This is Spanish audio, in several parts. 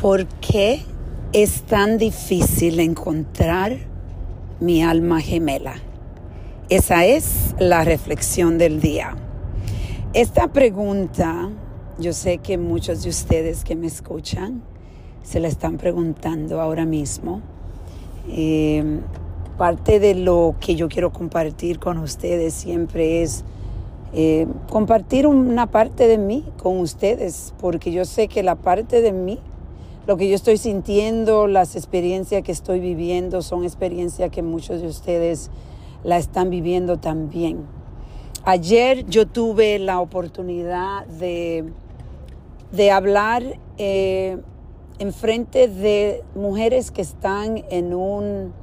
¿Por qué es tan difícil encontrar mi alma gemela? Esa es la reflexión del día. Esta pregunta, yo sé que muchos de ustedes que me escuchan se la están preguntando ahora mismo. Eh, parte de lo que yo quiero compartir con ustedes siempre es eh, compartir una parte de mí con ustedes, porque yo sé que la parte de mí lo que yo estoy sintiendo, las experiencias que estoy viviendo son experiencias que muchos de ustedes la están viviendo también. Ayer yo tuve la oportunidad de, de hablar eh, en frente de mujeres que están en un,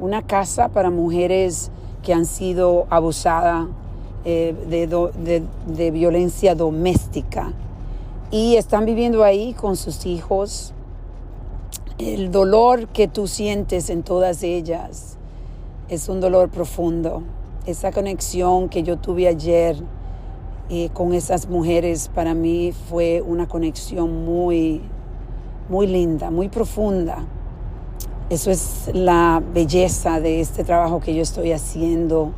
una casa para mujeres que han sido abusadas eh, de, de, de violencia doméstica y están viviendo ahí con sus hijos el dolor que tú sientes en todas ellas es un dolor profundo. Esa conexión que yo tuve ayer eh, con esas mujeres para mí fue una conexión muy, muy linda, muy profunda. Eso es la belleza de este trabajo que yo estoy haciendo,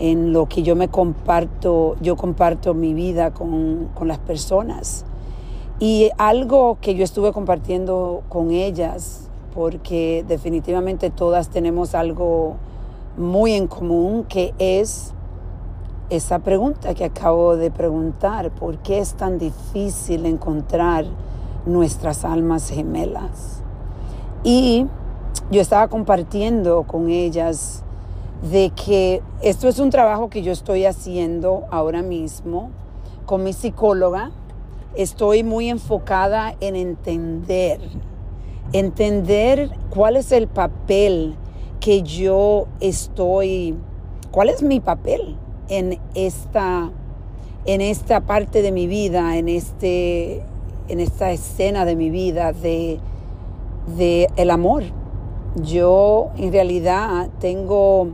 en lo que yo me comparto, yo comparto mi vida con, con las personas. Y algo que yo estuve compartiendo con ellas, porque definitivamente todas tenemos algo muy en común, que es esa pregunta que acabo de preguntar, ¿por qué es tan difícil encontrar nuestras almas gemelas? Y yo estaba compartiendo con ellas de que esto es un trabajo que yo estoy haciendo ahora mismo con mi psicóloga, estoy muy enfocada en entender, entender cuál es el papel que yo estoy, cuál es mi papel en esta, en esta parte de mi vida, en, este, en esta escena de mi vida de, de el amor. Yo en realidad tengo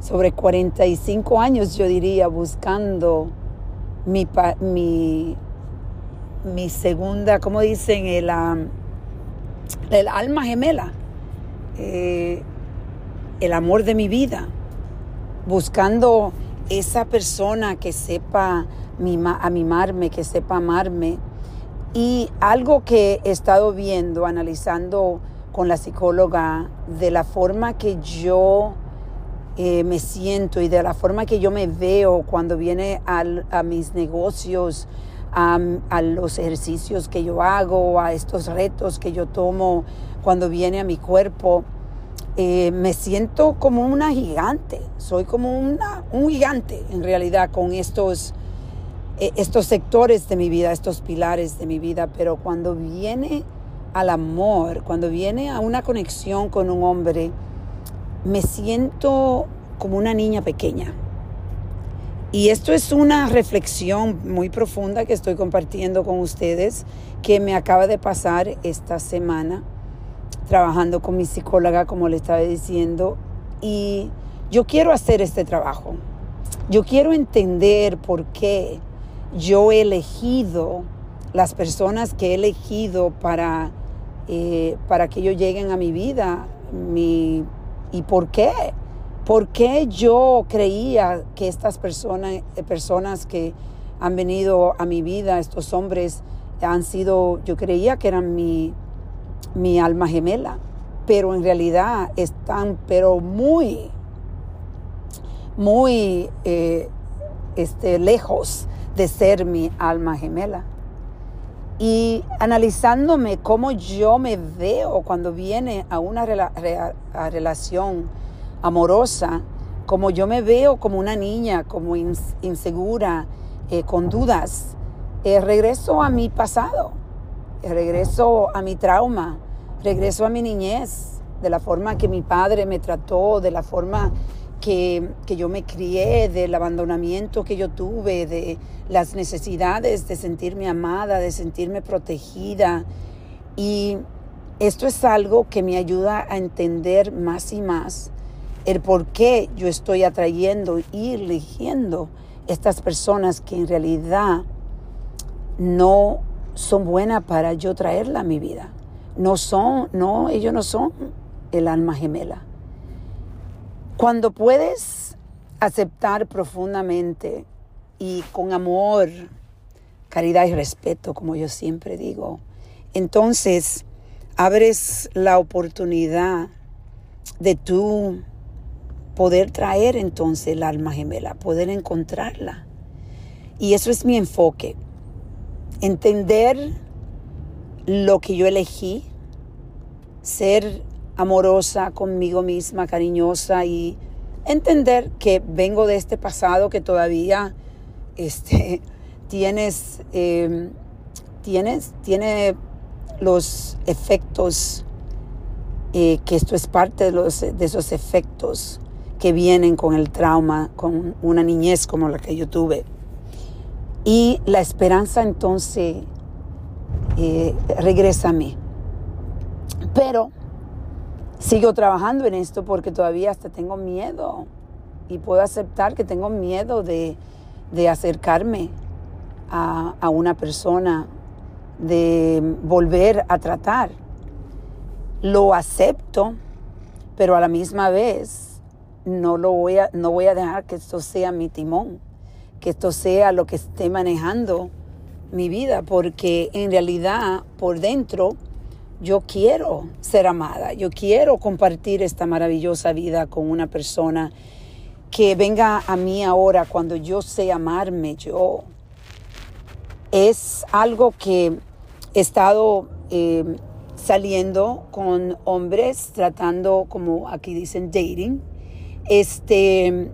sobre 45 años, yo diría, buscando mi, mi, mi segunda, como dicen, el, el alma gemela, eh, el amor de mi vida, buscando esa persona que sepa mima, a mimarme, que sepa amarme. Y algo que he estado viendo, analizando con la psicóloga, de la forma que yo eh, me siento y de la forma que yo me veo cuando viene a mis negocios, a, los ejercicios que yo hago, a estos retos que yo tomo cuando viene a mi cuerpo. Eh, me siento como una gigante, soy como una, un gigante en realidad con estos, eh, estos sectores de mi vida, estos pilares de mi vida, pero cuando viene al amor, cuando viene a una conexión con un hombre, me siento como una niña pequeña. Y esto es una reflexión muy profunda que estoy compartiendo con ustedes que me acaba de pasar esta semana trabajando con mi psicóloga, como le estaba diciendo, y yo quiero hacer este trabajo. Yo quiero entender por qué yo he elegido las personas que he elegido para, eh, para que ellos lleguen a mi vida mi, y por qué. ¿Por qué yo creía que estas personas, personas que han venido a mi vida, estos hombres, han sido, yo creía que eran mi, mi alma gemela, pero en realidad están, pero muy, muy eh, este, lejos de ser mi alma gemela. Y analizándome cómo yo me veo cuando viene a una relación amorosa, como yo me veo como una niña, como insegura, eh, con dudas, eh, regreso a mi pasado, eh, regreso a mi trauma, regreso a mi niñez, de la forma que mi padre me trató, de la forma que, que, yo me crié, del abandonamiento que yo tuve, de las necesidades de sentirme amada, de sentirme protegida. Y esto es algo que me ayuda a entender más y más el por qué yo estoy atrayendo y eligiendo estas personas que en realidad no son buenas para yo traerla a mi vida. No son, no, ellos no son el alma gemela. Cuando puedes aceptar profundamente y con amor, caridad y respeto, como yo siempre digo, entonces abres la oportunidad de tú poder traer entonces el alma gemela, poder encontrarla. Y eso es mi enfoque. Entender lo que yo elegí, ser amorosa conmigo misma, cariñosa y entender que vengo de este pasado que todavía este, tienes, eh, tienes, tiene los efectos, eh, que esto es parte de, los, de esos efectos que vienen con el trauma, con una niñez como la que yo tuve. Y la esperanza entonces eh, regresa a mí. Pero sigo trabajando en esto porque todavía hasta tengo miedo y puedo aceptar que tengo miedo de, acercarme a, a, una persona, de volver a tratar. Lo acepto, pero a la misma vez no, lo voy a, no voy a dejar que esto sea mi timón, que esto sea lo que esté manejando mi vida, porque en realidad por dentro yo quiero ser amada, yo quiero compartir esta maravillosa vida con una persona que venga a mí ahora cuando yo sé amarme yo. Es algo que he estado eh, saliendo con hombres, tratando como aquí dicen dating, este,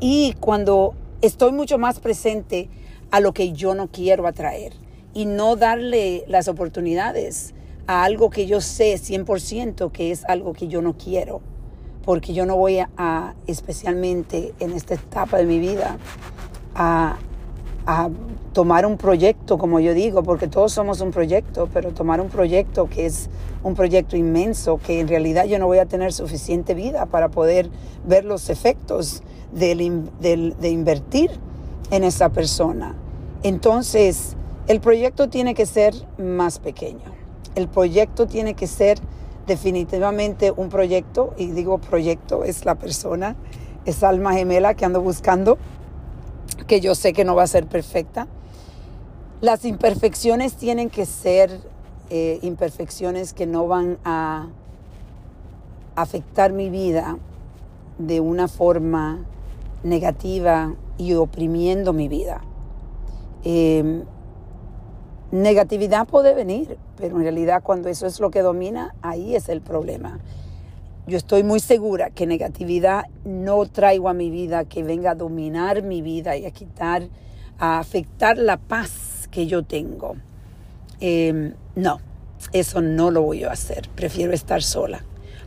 y cuando estoy mucho más presente a lo que yo no quiero atraer y no darle las oportunidades a algo que yo sé 100% que es algo que yo no quiero, porque yo no voy a, especialmente en esta etapa de mi vida, a, a tomar un proyecto, como yo digo, porque todos somos un proyecto, pero tomar un proyecto que es un proyecto inmenso, que en realidad yo no voy a tener suficiente vida para poder ver los efectos del, de invertir en esa persona. Entonces, el proyecto tiene que ser más pequeño. El proyecto tiene que ser definitivamente un proyecto, y digo proyecto, es la persona, es alma gemela que ando buscando, que yo sé que no va a ser perfecta, las imperfecciones tienen que ser eh, imperfecciones que no van a afectar mi vida de una forma negativa y oprimiendo mi vida. Em, negatividad puede venir, pero en realidad cuando eso es lo que domina, ahí es el problema. Yo estoy muy segura que negatividad no traigo a mi vida, que venga a dominar mi vida y a quitar, a afectar la paz que yo tengo. Em, no, eso no lo voy a hacer. Prefiero estar sola.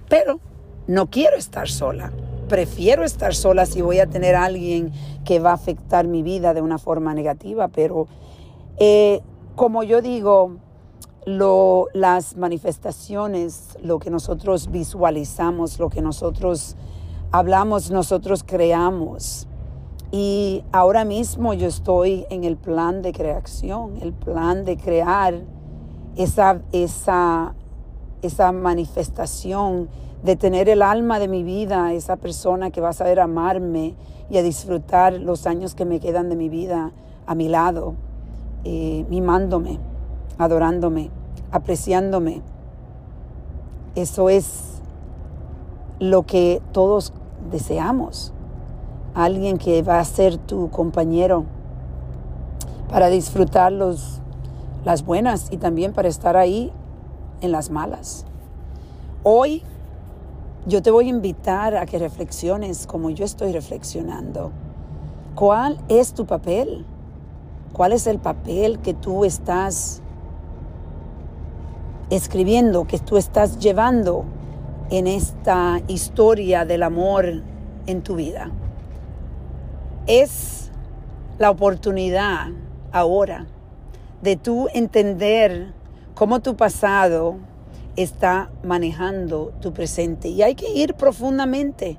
Pero no quiero estar sola. Prefiero estar sola si voy a tener alguien que va a afectar mi vida de una forma negativa. Pero eh, como yo digo, lo, las manifestaciones, lo que nosotros visualizamos, lo que nosotros hablamos, nosotros creamos. Y ahora mismo yo estoy en el plan de creación, el plan de crear esa, esa, esa manifestación, de tener el alma de mi vida, esa persona que va a saber amarme y a disfrutar los años que me quedan de mi vida a mi lado, eh, mimándome, adorándome, apreciándome. Eso es lo que todos deseamos alguien que va a ser tu compañero para disfrutar los, las buenas y también para estar ahí en las malas. Hoy yo te voy a invitar a que reflexiones como yo estoy reflexionando. ¿Cuál es tu papel? ¿Cuál es el papel que tú estás escribiendo, que tú estás llevando en esta historia del amor en tu vida? es la oportunidad ahora de tú entender cómo tu pasado está manejando tu presente. Y hay que ir profundamente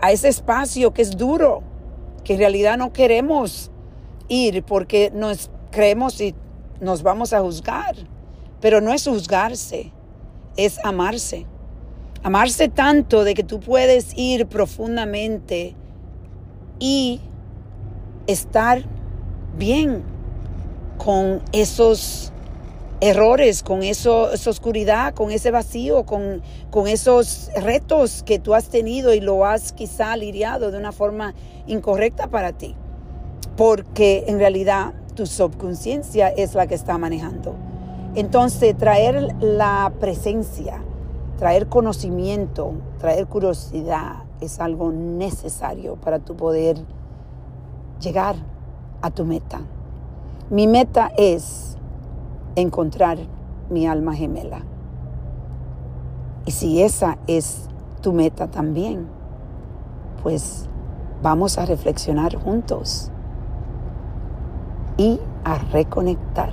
a ese espacio que es duro, que en realidad no queremos ir porque nos creemos y nos vamos a juzgar, pero no es juzgarse, es amarse. Amarse tanto de que tú puedes ir profundamente y estar bien con esos errores, con eso, esa oscuridad, con ese vacío, con, con esos retos que tú has tenido y lo has quizá lidiado de una forma incorrecta para ti. Porque en realidad tu subconsciencia es la que está manejando. Entonces, traer la presencia, traer conocimiento, traer curiosidad es algo necesario para tu poder llegar a tu meta. Mi meta es encontrar mi alma gemela. Y si esa es tu meta también, pues vamos a reflexionar juntos y a reconectar.